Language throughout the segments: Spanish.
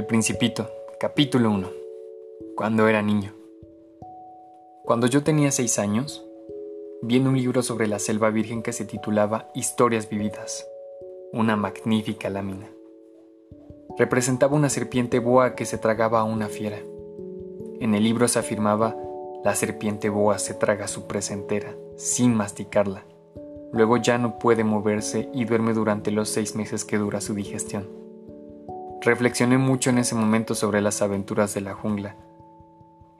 El Principito, capítulo 1. Cuando era niño. Cuando yo tenía seis años, vi en un libro sobre la selva virgen que se titulaba Historias vividas, una magnífica lámina. Representaba una serpiente boa que se tragaba a una fiera. En el libro se afirmaba, la serpiente boa se traga su presa entera, sin masticarla. Luego ya no puede moverse y duerme durante los seis meses que dura su digestión. Reflexioné mucho en ese momento sobre las aventuras de la jungla,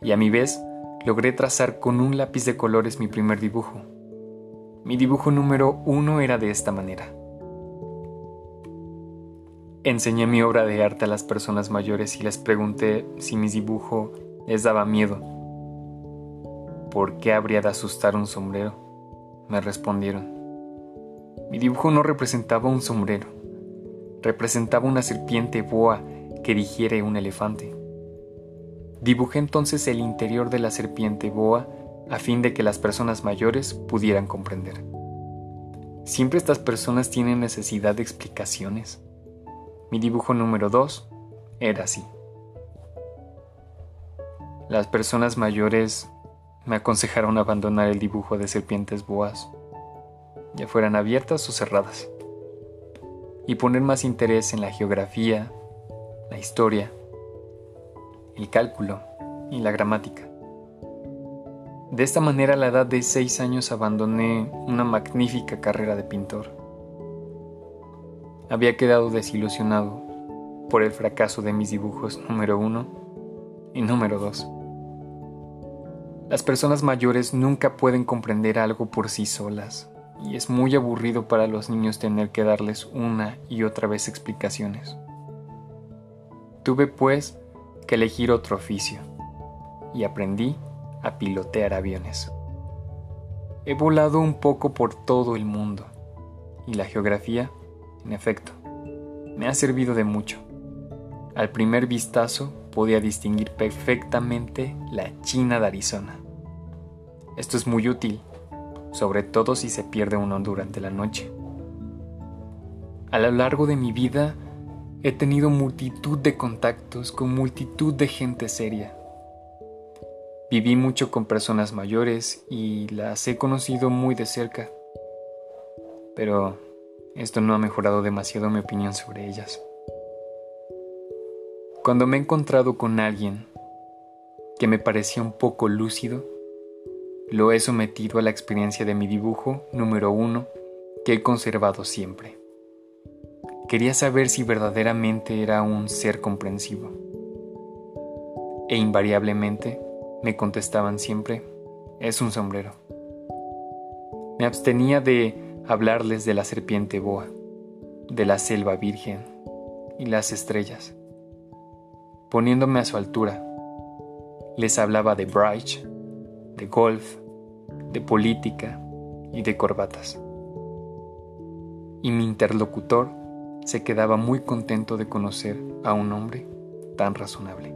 y a mi vez logré trazar con un lápiz de colores mi primer dibujo. Mi dibujo número uno era de esta manera. Enseñé mi obra de arte a las personas mayores y les pregunté si mi dibujo les daba miedo. ¿Por qué habría de asustar un sombrero? Me respondieron. Mi dibujo no representaba un sombrero representaba una serpiente boa que digiere un elefante. Dibujé entonces el interior de la serpiente boa a fin de que las personas mayores pudieran comprender. Siempre estas personas tienen necesidad de explicaciones. Mi dibujo número 2 era así. Las personas mayores me aconsejaron abandonar el dibujo de serpientes boas, ya fueran abiertas o cerradas y poner más interés en la geografía, la historia, el cálculo y la gramática. De esta manera a la edad de seis años abandoné una magnífica carrera de pintor. Había quedado desilusionado por el fracaso de mis dibujos número uno y número dos. Las personas mayores nunca pueden comprender algo por sí solas y es muy aburrido para los niños tener que darles una y otra vez explicaciones. Tuve pues que elegir otro oficio y aprendí a pilotear aviones. He volado un poco por todo el mundo y la geografía, en efecto, me ha servido de mucho. Al primer vistazo podía distinguir perfectamente la China de Arizona. Esto es muy útil sobre todo si se pierde uno durante la noche. A lo largo de mi vida he tenido multitud de contactos con multitud de gente seria. Viví mucho con personas mayores y las he conocido muy de cerca, pero esto no ha mejorado demasiado mi opinión sobre ellas. Cuando me he encontrado con alguien que me parecía un poco lúcido, lo he sometido a la experiencia de mi dibujo número uno que he conservado siempre. Quería saber si verdaderamente era un ser comprensivo. E invariablemente me contestaban siempre, es un sombrero. Me abstenía de hablarles de la serpiente boa, de la selva virgen y las estrellas. Poniéndome a su altura, les hablaba de Bright, de golf, de política y de corbatas. Y mi interlocutor se quedaba muy contento de conocer a un hombre tan razonable.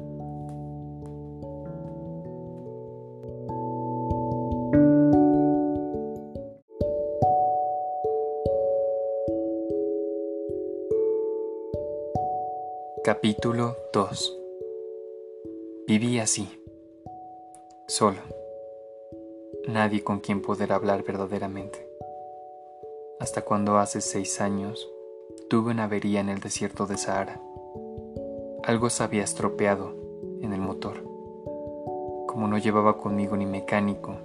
Capítulo 2 Viví así, solo nadie con quien poder hablar verdaderamente. Hasta cuando hace seis años tuve una avería en el desierto de Sahara. Algo se había estropeado en el motor. Como no llevaba conmigo ni mecánico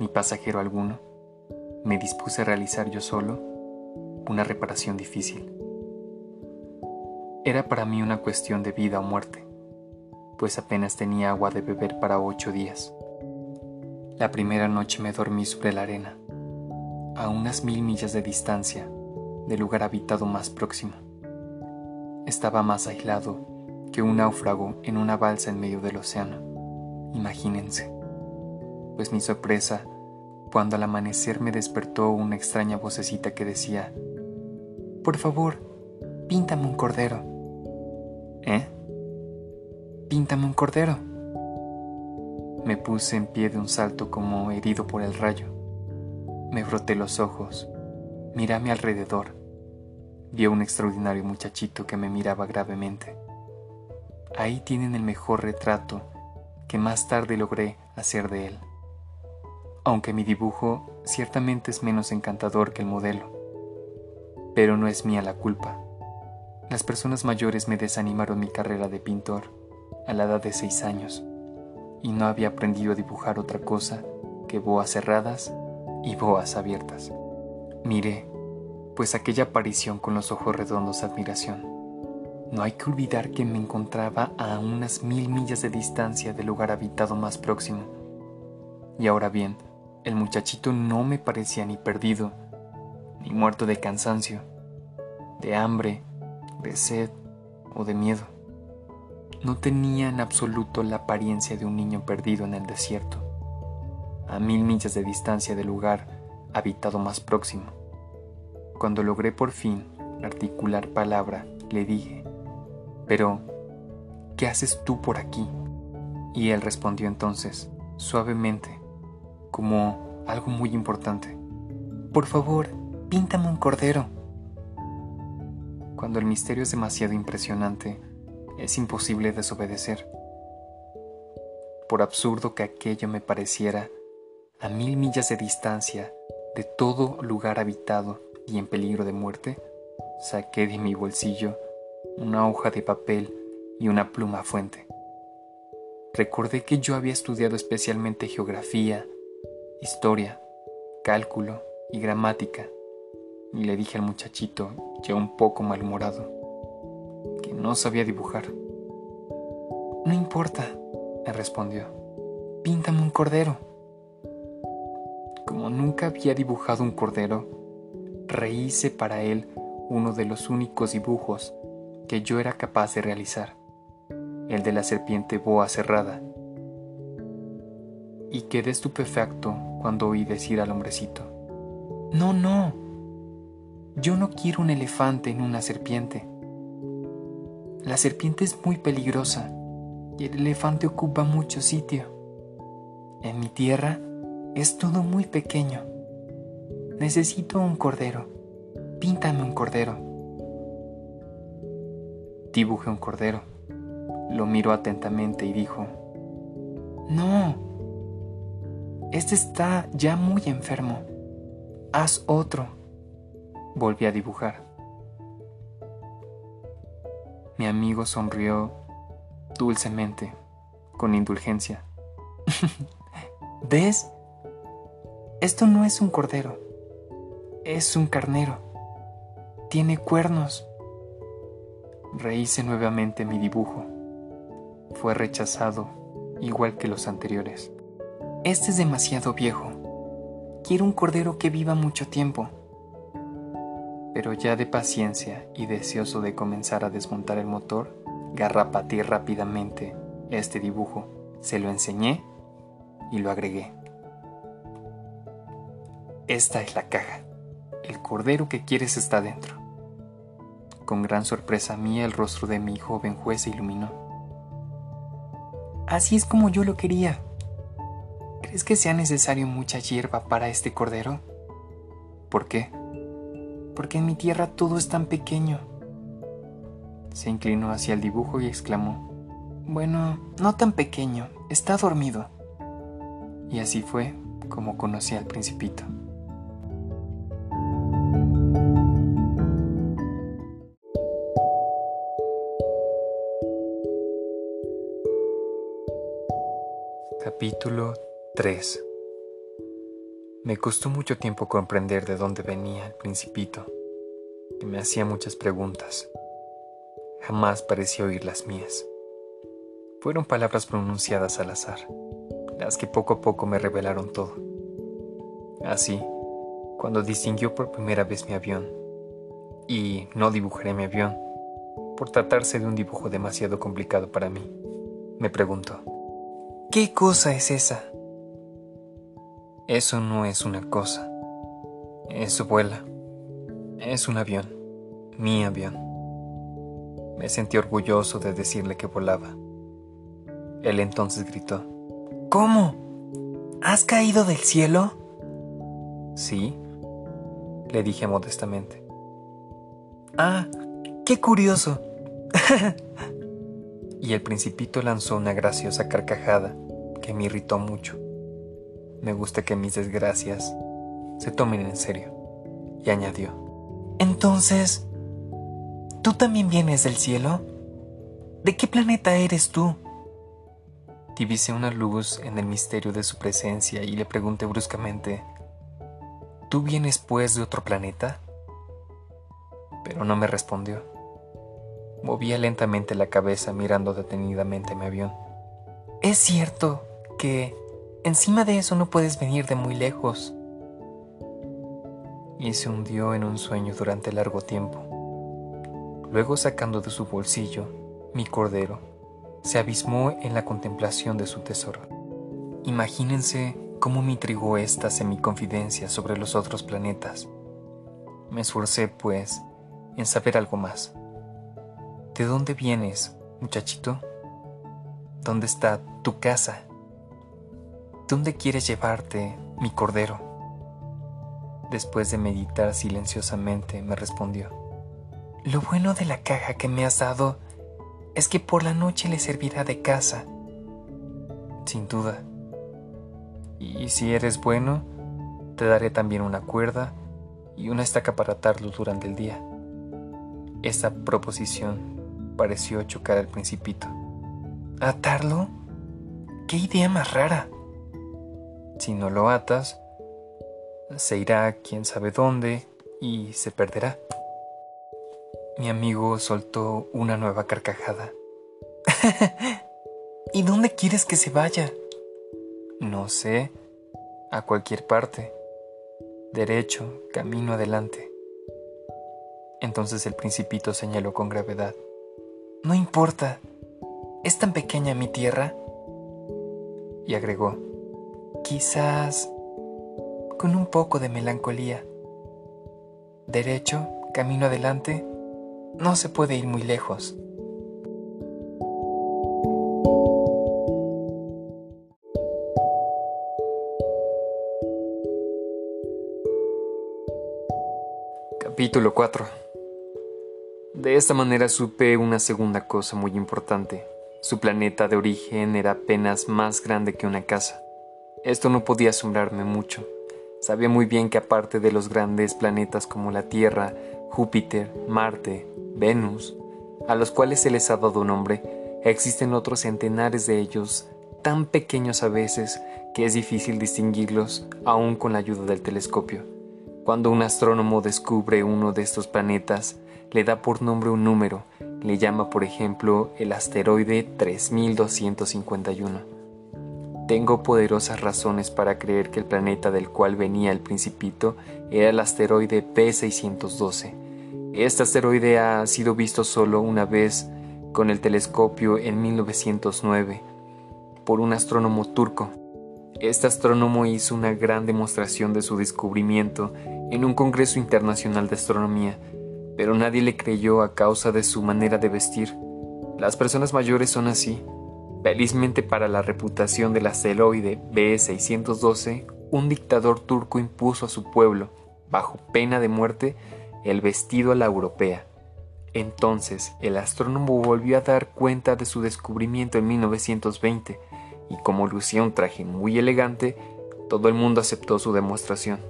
ni pasajero alguno, me dispuse a realizar yo solo una reparación difícil. Era para mí una cuestión de vida o muerte, pues apenas tenía agua de beber para ocho días. La primera noche me dormí sobre la arena, a unas mil millas de distancia del lugar habitado más próximo. Estaba más aislado que un náufrago en una balsa en medio del océano. Imagínense. Pues mi sorpresa cuando al amanecer me despertó una extraña vocecita que decía, Por favor, píntame un cordero. ¿Eh? Píntame un cordero. Me puse en pie de un salto como herido por el rayo. Me froté los ojos, miré a mi alrededor. Vi a un extraordinario muchachito que me miraba gravemente. ahí tienen el mejor retrato que más tarde logré hacer de él. Aunque mi dibujo ciertamente es menos encantador que el modelo. Pero no es mía la culpa. Las personas mayores me desanimaron mi carrera de pintor a la edad de seis años y no había aprendido a dibujar otra cosa que boas cerradas y boas abiertas. Miré, pues aquella aparición con los ojos redondos de admiración. No hay que olvidar que me encontraba a unas mil millas de distancia del lugar habitado más próximo. Y ahora bien, el muchachito no me parecía ni perdido, ni muerto de cansancio, de hambre, de sed o de miedo. No tenía en absoluto la apariencia de un niño perdido en el desierto, a mil millas de distancia del lugar habitado más próximo. Cuando logré por fin articular palabra, le dije, pero, ¿qué haces tú por aquí? Y él respondió entonces, suavemente, como algo muy importante. Por favor, píntame un cordero. Cuando el misterio es demasiado impresionante, es imposible desobedecer. Por absurdo que aquello me pareciera, a mil millas de distancia de todo lugar habitado y en peligro de muerte, saqué de mi bolsillo una hoja de papel y una pluma fuente. Recordé que yo había estudiado especialmente geografía, historia, cálculo y gramática, y le dije al muchachito, ya un poco malhumorado, no sabía dibujar. No importa, me respondió, píntame un cordero. Como nunca había dibujado un cordero, rehice para él uno de los únicos dibujos que yo era capaz de realizar, el de la serpiente boa cerrada. Y quedé estupefacto cuando oí decir al hombrecito, No, no, yo no quiero un elefante en una serpiente. La serpiente es muy peligrosa y el elefante ocupa mucho sitio. En mi tierra es todo muy pequeño. Necesito un cordero. Píntame un cordero. Dibujé un cordero. Lo miró atentamente y dijo, No, este está ya muy enfermo. Haz otro. Volví a dibujar. Mi amigo sonrió dulcemente, con indulgencia. ¿Ves? Esto no es un cordero, es un carnero. Tiene cuernos. Rehice nuevamente mi dibujo. Fue rechazado, igual que los anteriores. Este es demasiado viejo. Quiero un cordero que viva mucho tiempo. Pero ya de paciencia y deseoso de comenzar a desmontar el motor, garrapateé rápidamente este dibujo, se lo enseñé y lo agregué. Esta es la caja. El cordero que quieres está dentro. Con gran sorpresa mía el rostro de mi joven juez se iluminó. Así es como yo lo quería. ¿Crees que sea necesario mucha hierba para este cordero? ¿Por qué? Porque en mi tierra todo es tan pequeño. Se inclinó hacia el dibujo y exclamó, Bueno, no tan pequeño, está dormido. Y así fue como conocí al principito. Capítulo 3 Me costó mucho tiempo comprender de dónde venía el principito, que me hacía muchas preguntas. Jamás pareció oír las mías. Fueron palabras pronunciadas al azar, las que poco a poco me revelaron todo. Así, cuando distinguió por primera vez mi avión, y no dibujaré mi avión, por tratarse de un dibujo demasiado complicado para mí, me preguntó, ¿Qué cosa es esa? Eso no es una cosa. Eso vuela. Es un avión. Mi avión. Me sentí orgulloso de decirle que volaba. Él entonces gritó. ¿Cómo? ¿Has caído del cielo? Sí, le dije modestamente. Ah, qué curioso. y el principito lanzó una graciosa carcajada que me irritó mucho. Me gusta que mis desgracias se tomen en serio. Y añadió, Entonces, ¿tú también vienes del cielo? ¿De qué planeta eres tú? Divisé una luz en el misterio de su presencia y le pregunté bruscamente, ¿Tú vienes pues de otro planeta? Pero no me respondió. Movía lentamente la cabeza mirando detenidamente mi avión. Es cierto que encima de eso no puedes venir de muy lejos. Y se hundió en un sueño durante largo tiempo. Luego sacando de su bolsillo mi cordero, se abismó en la contemplación de su tesoro. Imagínense cómo me intrigó esta semiconfidencia sobre los otros planetas. Me esforcé, pues, en saber algo más. ¿De dónde vienes, muchachito? ¿Dónde está tu casa? ¿Dónde quieres llevarte, mi cordero? Después de meditar silenciosamente, me respondió. Lo bueno de la caja que me has dado es que por la noche le servirá de casa. Sin duda. Y si eres bueno, te daré también una cuerda y una estaca para atarlo durante el día. Esta proposición pareció chocar al principito. ¿Atarlo? ¡Qué idea más rara! Si no lo atas, se irá quién sabe dónde y se perderá. Mi amigo soltó una nueva carcajada. ¿Y dónde quieres que se vaya? No sé, a cualquier parte. Derecho, camino adelante. Entonces el principito señaló con gravedad. No importa. ¿Es tan pequeña mi tierra? Y agregó, quizás con un poco de melancolía. Derecho, camino adelante, no se puede ir muy lejos. Capítulo 4 de esta manera supe una segunda cosa muy importante. Su planeta de origen era apenas más grande que una casa. Esto no podía asombrarme mucho. Sabía muy bien que aparte de los grandes planetas como la Tierra, Júpiter, Marte, Venus, a los cuales se les ha dado nombre, existen otros centenares de ellos, tan pequeños a veces que es difícil distinguirlos aún con la ayuda del telescopio. Cuando un astrónomo descubre uno de estos planetas, le da por nombre un número, le llama por ejemplo el asteroide 3251. Tengo poderosas razones para creer que el planeta del cual venía el principito era el asteroide P612. Este asteroide ha sido visto solo una vez con el telescopio en 1909 por un astrónomo turco. Este astrónomo hizo una gran demostración de su descubrimiento en un Congreso Internacional de Astronomía pero nadie le creyó a causa de su manera de vestir. Las personas mayores son así. Felizmente para la reputación del asteroide B612, un dictador turco impuso a su pueblo, bajo pena de muerte, el vestido a la europea. Entonces, el astrónomo volvió a dar cuenta de su descubrimiento en 1920, y como lucía un traje muy elegante, todo el mundo aceptó su demostración.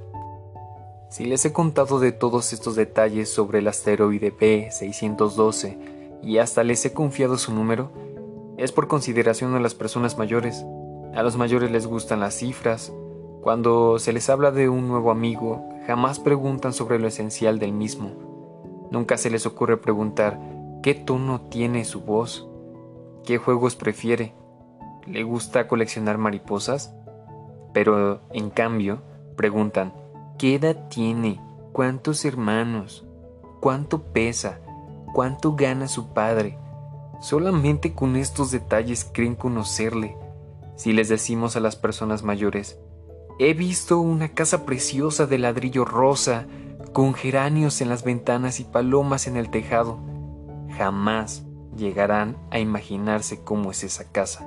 Si les he contado de todos estos detalles sobre el asteroide B612 y hasta les he confiado su número, es por consideración a las personas mayores. A los mayores les gustan las cifras. Cuando se les habla de un nuevo amigo, jamás preguntan sobre lo esencial del mismo. Nunca se les ocurre preguntar qué tono tiene su voz, qué juegos prefiere, le gusta coleccionar mariposas, pero en cambio preguntan ¿Qué edad tiene? ¿Cuántos hermanos? ¿Cuánto pesa? ¿Cuánto gana su padre? Solamente con estos detalles creen conocerle. Si les decimos a las personas mayores, he visto una casa preciosa de ladrillo rosa, con geranios en las ventanas y palomas en el tejado, jamás llegarán a imaginarse cómo es esa casa.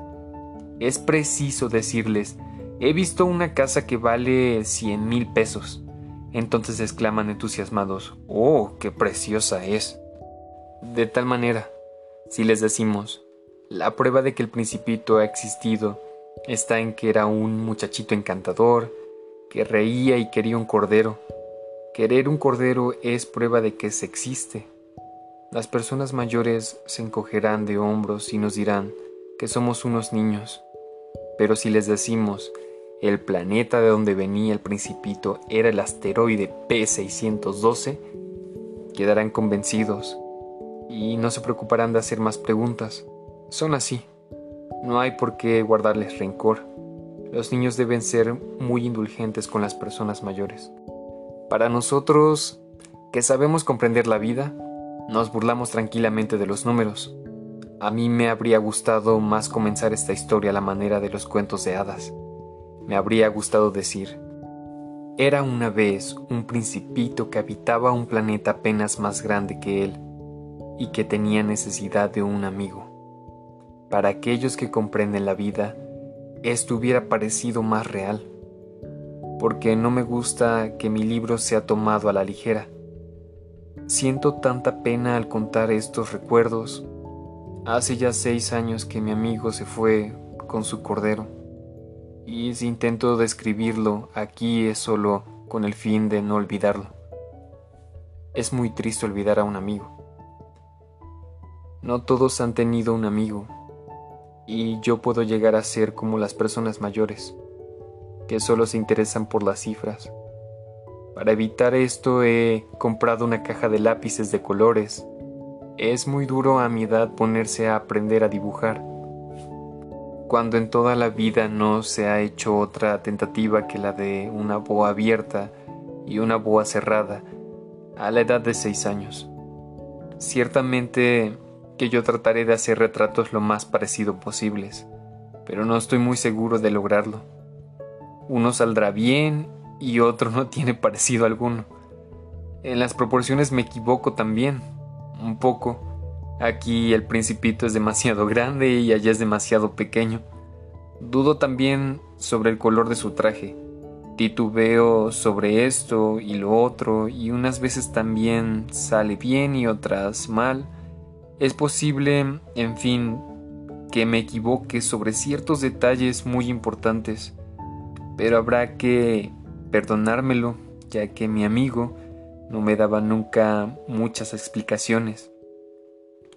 Es preciso decirles, He visto una casa que vale cien mil pesos. Entonces exclaman entusiasmados, ¡Oh, qué preciosa es! De tal manera, si les decimos, La prueba de que el principito ha existido está en que era un muchachito encantador, que reía y quería un cordero. Querer un cordero es prueba de que se existe. Las personas mayores se encogerán de hombros y nos dirán que somos unos niños. Pero si les decimos el planeta de donde venía el principito era el asteroide P612, quedarán convencidos y no se preocuparán de hacer más preguntas. Son así. No hay por qué guardarles rencor. Los niños deben ser muy indulgentes con las personas mayores. Para nosotros, que sabemos comprender la vida, nos burlamos tranquilamente de los números. A mí me habría gustado más comenzar esta historia a la manera de los cuentos de hadas. Me habría gustado decir, era una vez un principito que habitaba un planeta apenas más grande que él y que tenía necesidad de un amigo. Para aquellos que comprenden la vida, esto hubiera parecido más real, porque no me gusta que mi libro sea tomado a la ligera. Siento tanta pena al contar estos recuerdos Hace ya seis años que mi amigo se fue con su cordero, y si intento describirlo aquí es solo con el fin de no olvidarlo. Es muy triste olvidar a un amigo. No todos han tenido un amigo, y yo puedo llegar a ser como las personas mayores, que solo se interesan por las cifras. Para evitar esto he comprado una caja de lápices de colores es muy duro a mi edad ponerse a aprender a dibujar, cuando en toda la vida no se ha hecho otra tentativa que la de una boa abierta y una boa cerrada a la edad de seis años. Ciertamente que yo trataré de hacer retratos lo más parecido posibles, pero no estoy muy seguro de lograrlo. Uno saldrá bien y otro no tiene parecido alguno. En las proporciones me equivoco también, un poco. Aquí el principito es demasiado grande y allá es demasiado pequeño. Dudo también sobre el color de su traje. Titubeo sobre esto y lo otro y unas veces también sale bien y otras mal. Es posible, en fin, que me equivoque sobre ciertos detalles muy importantes, pero habrá que perdonármelo, ya que mi amigo no me daba nunca muchas explicaciones.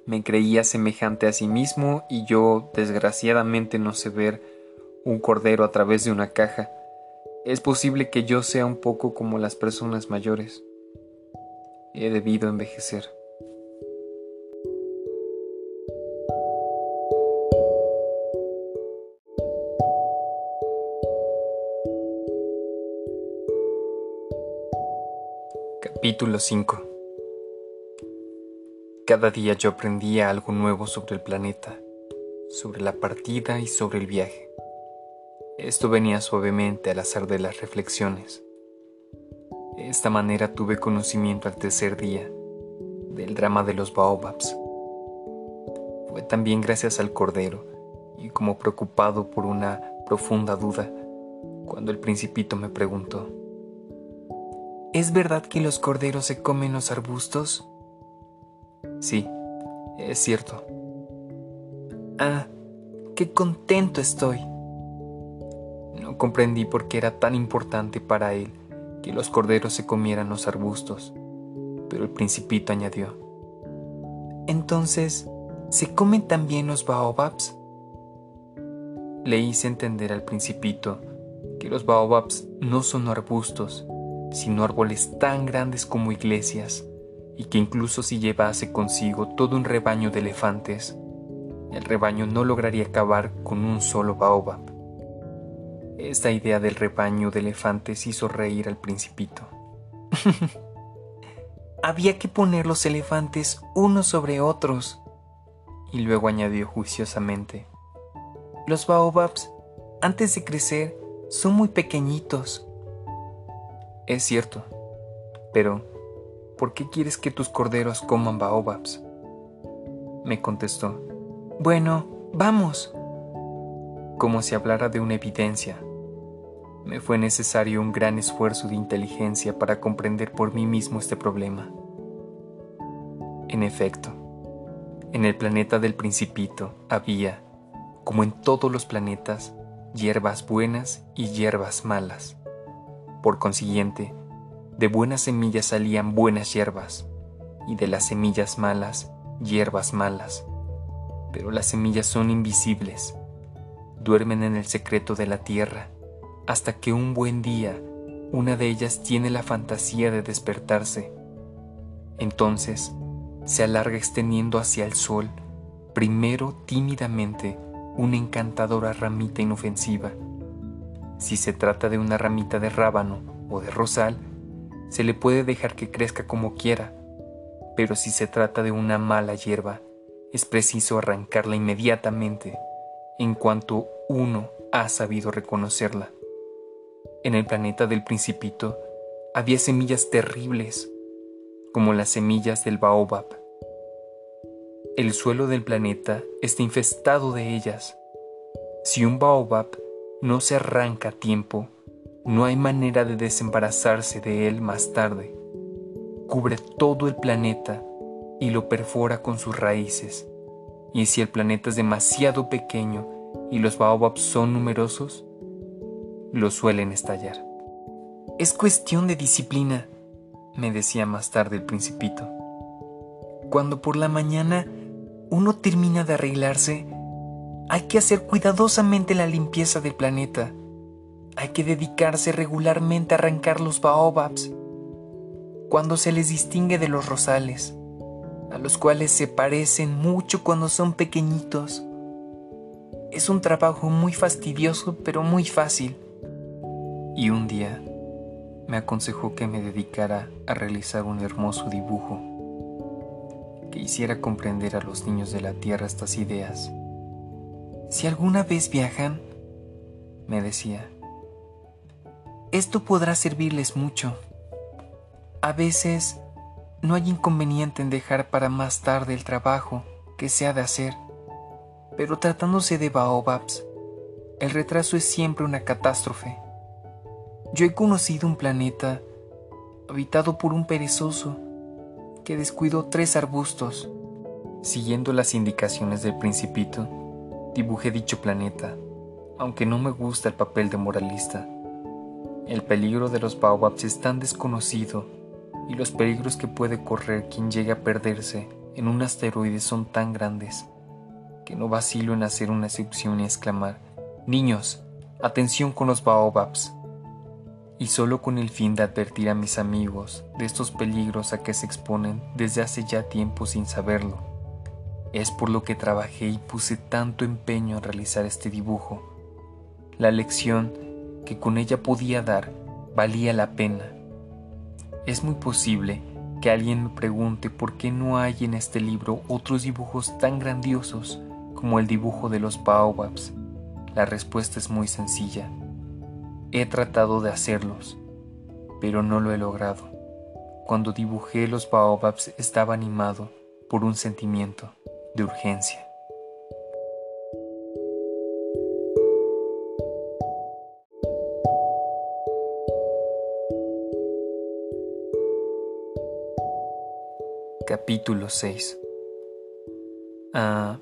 Me creía semejante a sí mismo y yo desgraciadamente no sé ver un cordero a través de una caja. Es posible que yo sea un poco como las personas mayores. He debido envejecer. Capítulo 5 Cada día yo aprendía algo nuevo sobre el planeta, sobre la partida y sobre el viaje. Esto venía suavemente al azar de las reflexiones. De esta manera tuve conocimiento al tercer día del drama de los baobabs. Fue también gracias al cordero y como preocupado por una profunda duda cuando el principito me preguntó ¿Es verdad que los corderos se comen los arbustos? Sí, es cierto. Ah, qué contento estoy. No comprendí por qué era tan importante para él que los corderos se comieran los arbustos, pero el principito añadió. Entonces, ¿se comen también los baobabs? Le hice entender al principito que los baobabs no son arbustos, sino árboles tan grandes como iglesias, y que incluso si llevase consigo todo un rebaño de elefantes, el rebaño no lograría acabar con un solo baobab. Esta idea del rebaño de elefantes hizo reír al principito. Había que poner los elefantes unos sobre otros. Y luego añadió juiciosamente, los baobabs, antes de crecer, son muy pequeñitos es cierto, pero ¿por qué quieres que tus corderos coman baobabs? Me contestó, bueno, vamos. Como si hablara de una evidencia. Me fue necesario un gran esfuerzo de inteligencia para comprender por mí mismo este problema. En efecto, En el planeta del principito había, como en todos los planetas, hierbas buenas y hierbas malas. Por consiguiente, de buenas semillas salían buenas hierbas, y de las semillas malas, hierbas malas. Pero las semillas son invisibles, duermen en el secreto de la tierra, hasta que un buen día una de ellas tiene la fantasía de despertarse. Entonces, se alarga extendiendo hacia el sol, primero tímidamente, una encantadora ramita inofensiva. Si se trata de una ramita de rábano o de rosal, se le puede dejar que crezca como quiera, pero si se trata de una mala hierba, es preciso arrancarla inmediatamente, en cuanto uno ha sabido reconocerla. En el planeta del principito había semillas terribles, como las semillas del baobab. El suelo del planeta está infestado de ellas. Si un baobab no se arranca a tiempo, no hay manera de desembarazarse de él más tarde. Cubre todo el planeta y lo perfora con sus raíces. Y si el planeta es demasiado pequeño y los baobabs son numerosos, lo suelen estallar. Es cuestión de disciplina, me decía más tarde el principito. Cuando por la mañana uno termina de arreglarse, hay que hacer cuidadosamente la limpieza del planeta. Hay que dedicarse regularmente a arrancar los baobabs cuando se les distingue de los rosales, a los cuales se parecen mucho cuando son pequeñitos. Es un trabajo muy fastidioso pero muy fácil. Y un día me aconsejó que me dedicara a realizar un hermoso dibujo que hiciera comprender a los niños de la Tierra estas ideas. Si alguna vez viajan, me decía, esto podrá servirles mucho. A veces no hay inconveniente en dejar para más tarde el trabajo que se ha de hacer, pero tratándose de baobabs, el retraso es siempre una catástrofe. Yo he conocido un planeta habitado por un perezoso que descuidó tres arbustos. Siguiendo las indicaciones del principito, dibujé dicho planeta, aunque no me gusta el papel de moralista. El peligro de los baobabs es tan desconocido y los peligros que puede correr quien llegue a perderse en un asteroide son tan grandes que no vacilo en hacer una excepción y exclamar, Niños, atención con los baobabs y solo con el fin de advertir a mis amigos de estos peligros a que se exponen desde hace ya tiempo sin saberlo. Es por lo que trabajé y puse tanto empeño en realizar este dibujo. La lección que con ella podía dar valía la pena. Es muy posible que alguien me pregunte por qué no hay en este libro otros dibujos tan grandiosos como el dibujo de los baobabs. La respuesta es muy sencilla He tratado de hacerlos, pero no lo he logrado. Cuando dibujé los baobabs estaba animado por un sentimiento de urgencia. Capítulo 6 Ah,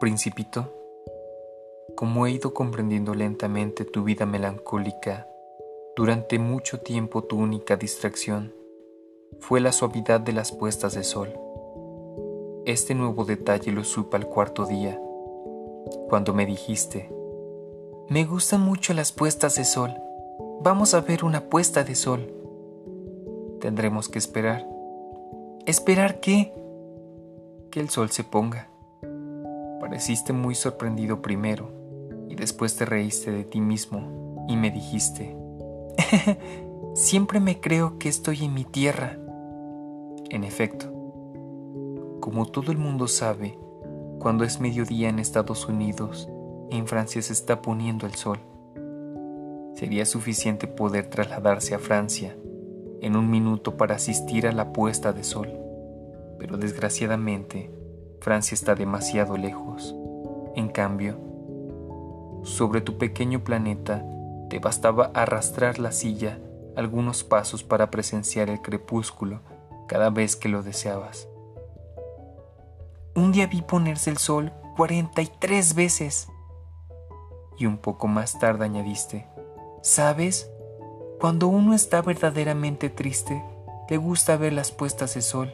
Principito como he ido comprendiendo lentamente tu vida melancólica, durante mucho tiempo tu única distracción fue la suavidad de las puestas de sol. Este nuevo detalle lo supe al cuarto día, cuando me dijiste, me gustan mucho las puestas de sol, vamos a ver una puesta de sol. Tendremos que esperar. ¿Esperar qué? Que el sol se ponga. Pareciste muy sorprendido primero y después te reíste de ti mismo y me dijiste, siempre me creo que estoy en mi tierra. En efecto, como todo el mundo sabe, cuando es mediodía en Estados Unidos, en Francia se está poniendo el sol. Sería suficiente poder trasladarse a Francia en un minuto para asistir a la puesta de sol, pero desgraciadamente Francia está demasiado lejos. En cambio, sobre tu pequeño planeta, te bastaba arrastrar la silla algunos pasos para presenciar el crepúsculo cada vez que lo deseabas. Un día vi ponerse el sol 43 veces. Y un poco más tarde añadiste, ¿sabes? Cuando uno está verdaderamente triste, le gusta ver las puestas de sol.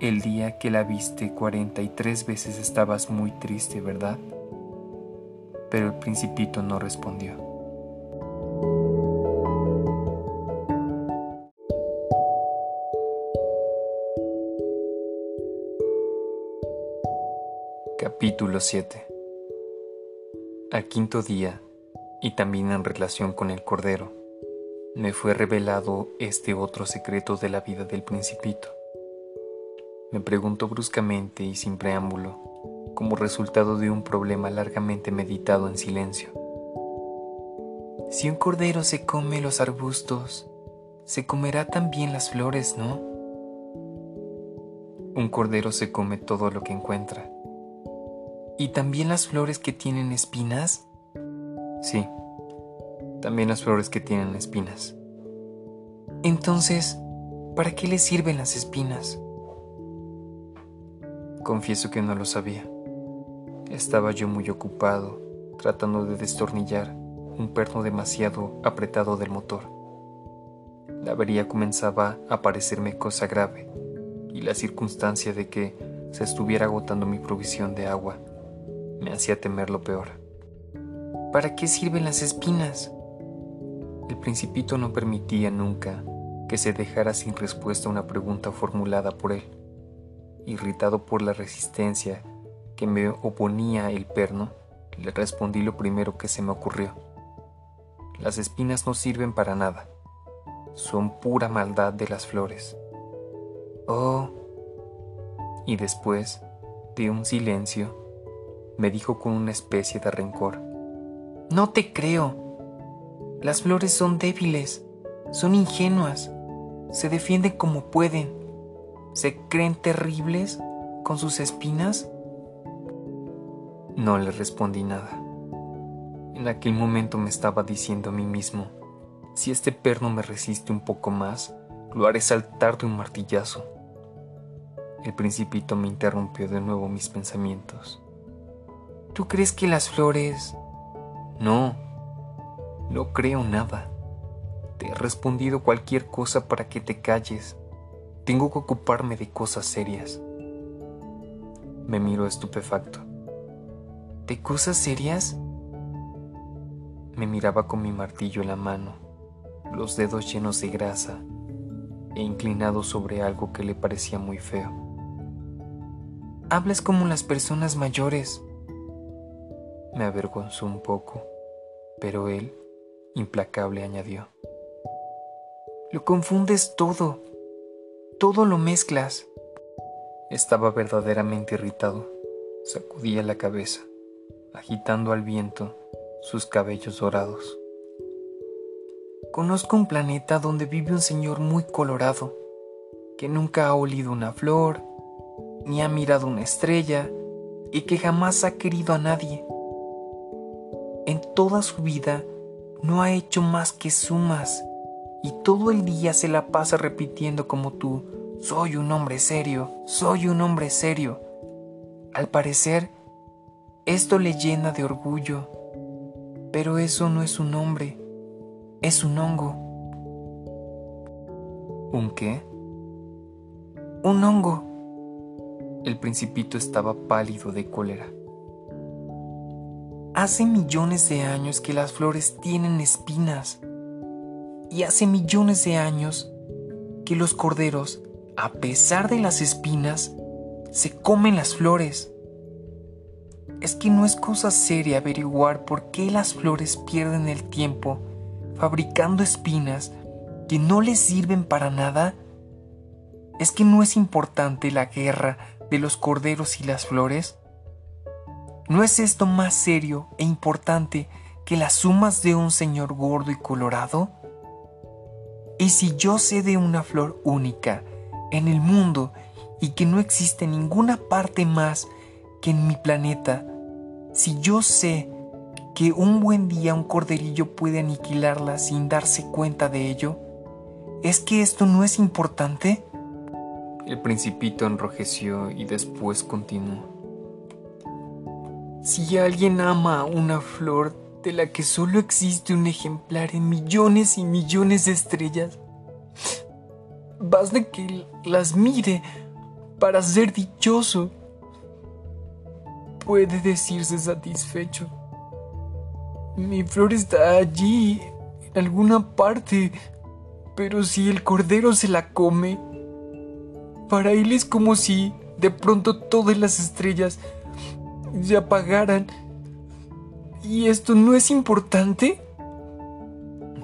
El día que la viste 43 veces estabas muy triste, ¿verdad? Pero el principito no respondió. Capítulo 7 Al quinto día, y también en relación con el Cordero, me fue revelado este otro secreto de la vida del principito. Me preguntó bruscamente y sin preámbulo, como resultado de un problema largamente meditado en silencio. Si un cordero se come los arbustos, se comerá también las flores, ¿no? Un cordero se come todo lo que encuentra. ¿Y también las flores que tienen espinas? Sí, también las flores que tienen espinas. Entonces, ¿para qué le sirven las espinas? Confieso que no lo sabía. Estaba yo muy ocupado tratando de destornillar un perno demasiado apretado del motor. La avería comenzaba a parecerme cosa grave y la circunstancia de que se estuviera agotando mi provisión de agua me hacía temer lo peor. ¿Para qué sirven las espinas? El principito no permitía nunca que se dejara sin respuesta una pregunta formulada por él irritado por la resistencia que me oponía el perno, le respondí lo primero que se me ocurrió. Las espinas no sirven para nada. Son pura maldad de las flores. Oh. Y después de un silencio, me dijo con una especie de rencor. No te creo. Las flores son débiles, son ingenuas, se defienden como pueden ¿Se creen terribles con sus espinas? No le respondí nada. En aquel momento me estaba diciendo a mí mismo, si este perno me resiste un poco más, lo haré saltar de un martillazo. El principito me interrumpió de nuevo mis pensamientos. ¿Tú crees que las flores... No, no creo nada. Te he respondido cualquier cosa para que te calles. Tengo que ocuparme de cosas serias. Me miro estupefacto. ¿De cosas serias? Me miraba con mi martillo en la mano, los dedos llenos de grasa e inclinado sobre algo que le parecía muy feo. Hablas como las personas mayores. Me avergonzó un poco, pero él, implacable, añadió. Lo confundes todo. Todo lo mezclas. Estaba verdaderamente irritado. Sacudía la cabeza, agitando al viento sus cabellos dorados. Conozco un planeta donde vive un señor muy colorado, que nunca ha olido una flor, ni ha mirado una estrella, y que jamás ha querido a nadie. En toda su vida no ha hecho más que sumas y todo el día se la pasa repitiendo como tú, soy un hombre serio, soy un hombre serio. Al parecer, esto le llena de orgullo, pero eso no es un hombre, es un hongo. ¿Un qué? Un hongo. El principito estaba pálido de cólera. Hace millones de años que las flores tienen espinas y hace millones de años que los corderos, a pesar de las espinas, se comen las flores. Es que no es cosa seria averiguar por qué las flores pierden el tiempo fabricando espinas que no les sirven para nada. Es que no es importante la guerra de los corderos y las flores. ¿No es esto más serio e importante que las sumas de un señor gordo y colorado? Y si yo sé de una flor única en el mundo y que no existe ninguna parte más que en mi planeta, si yo sé que un buen día un corderillo puede aniquilarla sin darse cuenta de ello, ¿es que esto no es importante? El principito enrojeció y después continuó. Si alguien ama una flor de la que solo existe un ejemplar en millones y millones de estrellas, basta que las mire para ser dichoso. Puede decirse satisfecho. Mi flor está allí, en alguna parte, pero si el cordero se la come, para él es como si de pronto todas las estrellas se apagaran. ¿Y esto no es importante?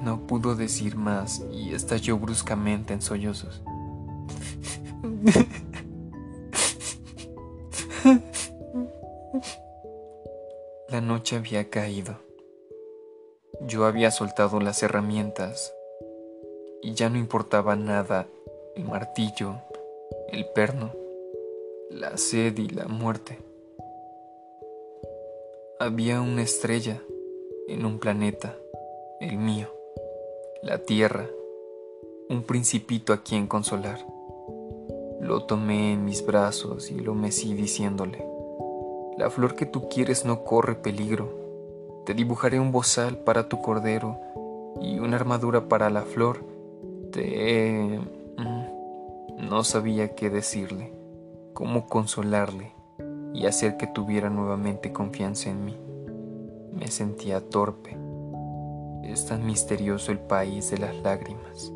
No pudo decir más y estalló bruscamente en sollozos. La noche había caído. Yo había soltado las herramientas y ya no importaba nada el martillo, el perno, la sed y la muerte. Había una estrella en un planeta, el mío, la Tierra, un principito a quien consolar. Lo tomé en mis brazos y lo mecí diciéndole, la flor que tú quieres no corre peligro te dibujaré un bozal para tu cordero y una armadura para la flor. Te... Mm, no sabía qué decirle, cómo consolarle y hacer que tuviera nuevamente confianza en mí. Me sentía torpe. Es tan misterioso el país de las lágrimas.